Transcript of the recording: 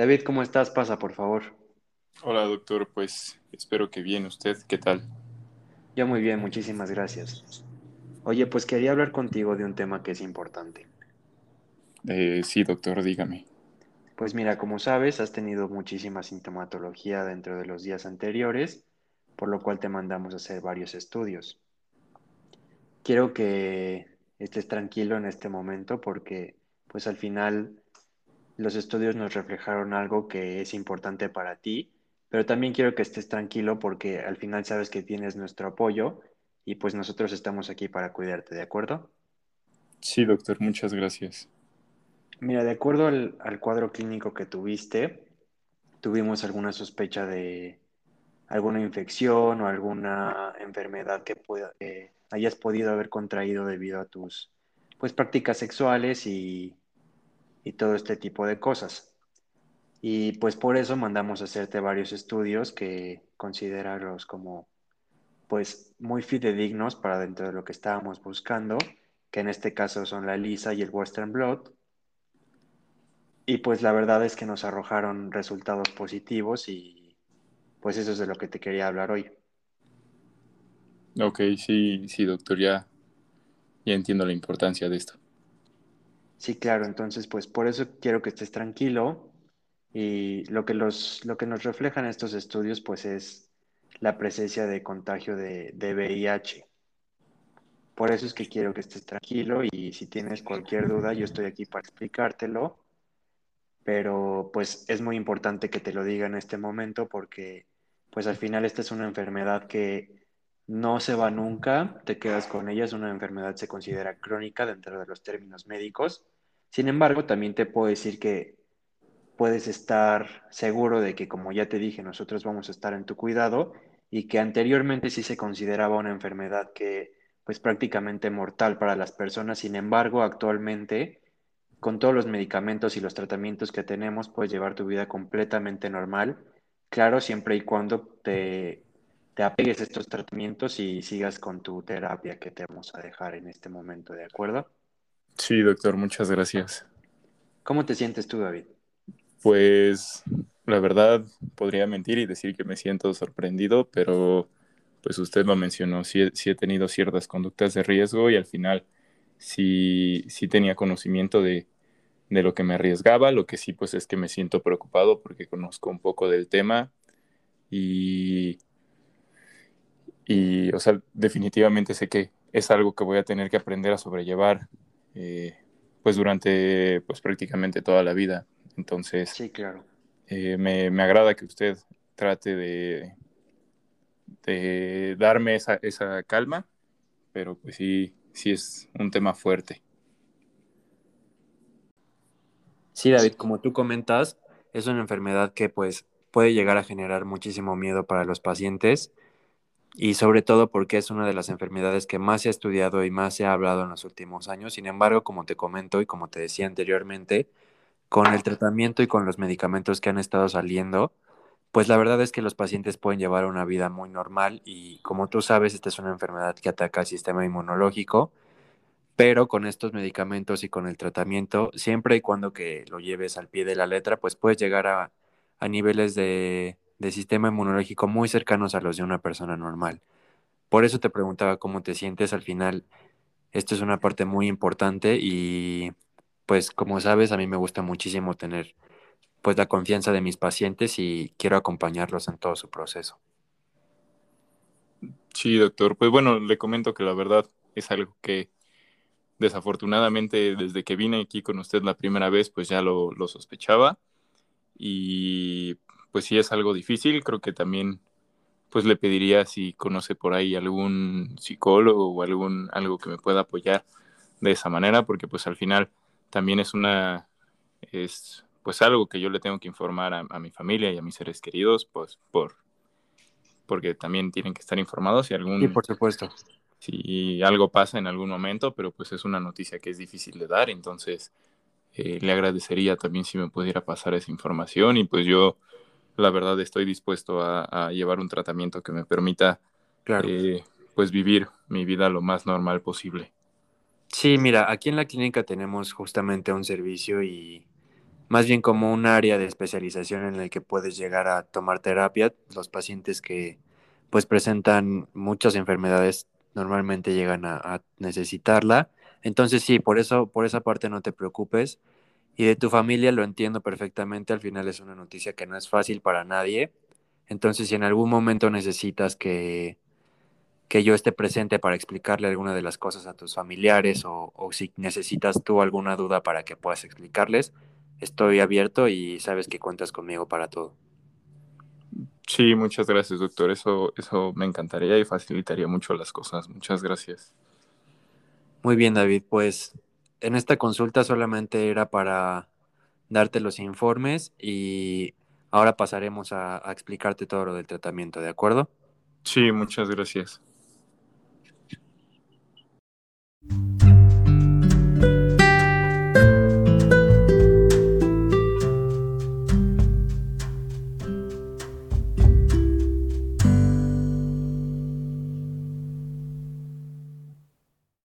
David, ¿cómo estás? Pasa, por favor. Hola, doctor. Pues espero que bien. ¿Usted qué tal? Yo muy bien, muchísimas gracias. Oye, pues quería hablar contigo de un tema que es importante. Eh, sí, doctor, dígame. Pues mira, como sabes, has tenido muchísima sintomatología dentro de los días anteriores, por lo cual te mandamos a hacer varios estudios. Quiero que estés tranquilo en este momento porque, pues al final, los estudios nos reflejaron algo que es importante para ti, pero también quiero que estés tranquilo porque al final sabes que tienes nuestro apoyo y pues nosotros estamos aquí para cuidarte, ¿de acuerdo? Sí, doctor, muchas gracias. Mira, de acuerdo al, al cuadro clínico que tuviste, tuvimos alguna sospecha de alguna infección o alguna enfermedad que pueda, eh, hayas podido haber contraído debido a tus pues prácticas sexuales y, y todo este tipo de cosas. Y pues por eso mandamos a hacerte varios estudios que considerarlos como pues muy fidedignos para dentro de lo que estábamos buscando, que en este caso son la ELISA y el Western Blot. Y pues la verdad es que nos arrojaron resultados positivos y pues eso es de lo que te quería hablar hoy. Ok, sí, sí, doctor, ya, ya entiendo la importancia de esto. Sí, claro, entonces pues por eso quiero que estés tranquilo y lo que, los, lo que nos reflejan estos estudios pues es la presencia de contagio de, de VIH. Por eso es que quiero que estés tranquilo y si tienes cualquier duda yo estoy aquí para explicártelo, pero pues es muy importante que te lo diga en este momento porque pues al final esta es una enfermedad que no se va nunca, te quedas con ella, una enfermedad se considera crónica dentro de los términos médicos. Sin embargo, también te puedo decir que puedes estar seguro de que, como ya te dije, nosotros vamos a estar en tu cuidado y que anteriormente sí se consideraba una enfermedad que pues prácticamente mortal para las personas. Sin embargo, actualmente, con todos los medicamentos y los tratamientos que tenemos, puedes llevar tu vida completamente normal. Claro, siempre y cuando te te apegues a estos tratamientos y sigas con tu terapia que te vamos a dejar en este momento, ¿de acuerdo? Sí, doctor, muchas gracias. ¿Cómo te sientes tú, David? Pues la verdad podría mentir y decir que me siento sorprendido, pero pues usted lo mencionó, sí, sí he tenido ciertas conductas de riesgo y al final sí, sí tenía conocimiento de, de lo que me arriesgaba, lo que sí pues es que me siento preocupado porque conozco un poco del tema y y, o sea, definitivamente sé que es algo que voy a tener que aprender a sobrellevar, eh, pues durante, pues prácticamente toda la vida. Entonces, sí, claro. Eh, me, me, agrada que usted trate de, de darme esa, esa calma, pero pues sí, sí es un tema fuerte. Sí, David, como tú comentas, es una enfermedad que pues puede llegar a generar muchísimo miedo para los pacientes y sobre todo porque es una de las enfermedades que más se ha estudiado y más se ha hablado en los últimos años. Sin embargo, como te comento y como te decía anteriormente, con el tratamiento y con los medicamentos que han estado saliendo, pues la verdad es que los pacientes pueden llevar una vida muy normal y como tú sabes, esta es una enfermedad que ataca el sistema inmunológico, pero con estos medicamentos y con el tratamiento, siempre y cuando que lo lleves al pie de la letra, pues puedes llegar a, a niveles de de sistema inmunológico muy cercanos a los de una persona normal. Por eso te preguntaba cómo te sientes al final. Esto es una parte muy importante y pues como sabes, a mí me gusta muchísimo tener pues la confianza de mis pacientes y quiero acompañarlos en todo su proceso. Sí, doctor. Pues bueno, le comento que la verdad es algo que desafortunadamente desde que vine aquí con usted la primera vez, pues ya lo, lo sospechaba. Y pues sí es algo difícil. Creo que también pues le pediría si conoce por ahí algún psicólogo o algún algo que me pueda apoyar de esa manera, porque pues al final también es una es pues algo que yo le tengo que informar a, a mi familia y a mis seres queridos, pues por porque también tienen que estar informados si algún sí, por supuesto si algo pasa en algún momento, pero pues es una noticia que es difícil de dar, entonces eh, le agradecería también si me pudiera pasar esa información y pues yo la verdad estoy dispuesto a, a llevar un tratamiento que me permita claro. eh, pues vivir mi vida lo más normal posible. Sí, mira, aquí en la clínica tenemos justamente un servicio y más bien como un área de especialización en el que puedes llegar a tomar terapia. Los pacientes que pues presentan muchas enfermedades normalmente llegan a, necesitarla. Entonces sí, por eso, por esa parte no te preocupes. Y de tu familia lo entiendo perfectamente. Al final es una noticia que no es fácil para nadie. Entonces, si en algún momento necesitas que, que yo esté presente para explicarle alguna de las cosas a tus familiares o, o si necesitas tú alguna duda para que puedas explicarles, estoy abierto y sabes que cuentas conmigo para todo. Sí, muchas gracias, doctor. Eso, eso me encantaría y facilitaría mucho las cosas. Muchas gracias. Muy bien, David. Pues en esta consulta solamente era para darte los informes y ahora pasaremos a, explicarte todo lo del tratamiento, ¿de acuerdo? Sí, muchas gracias.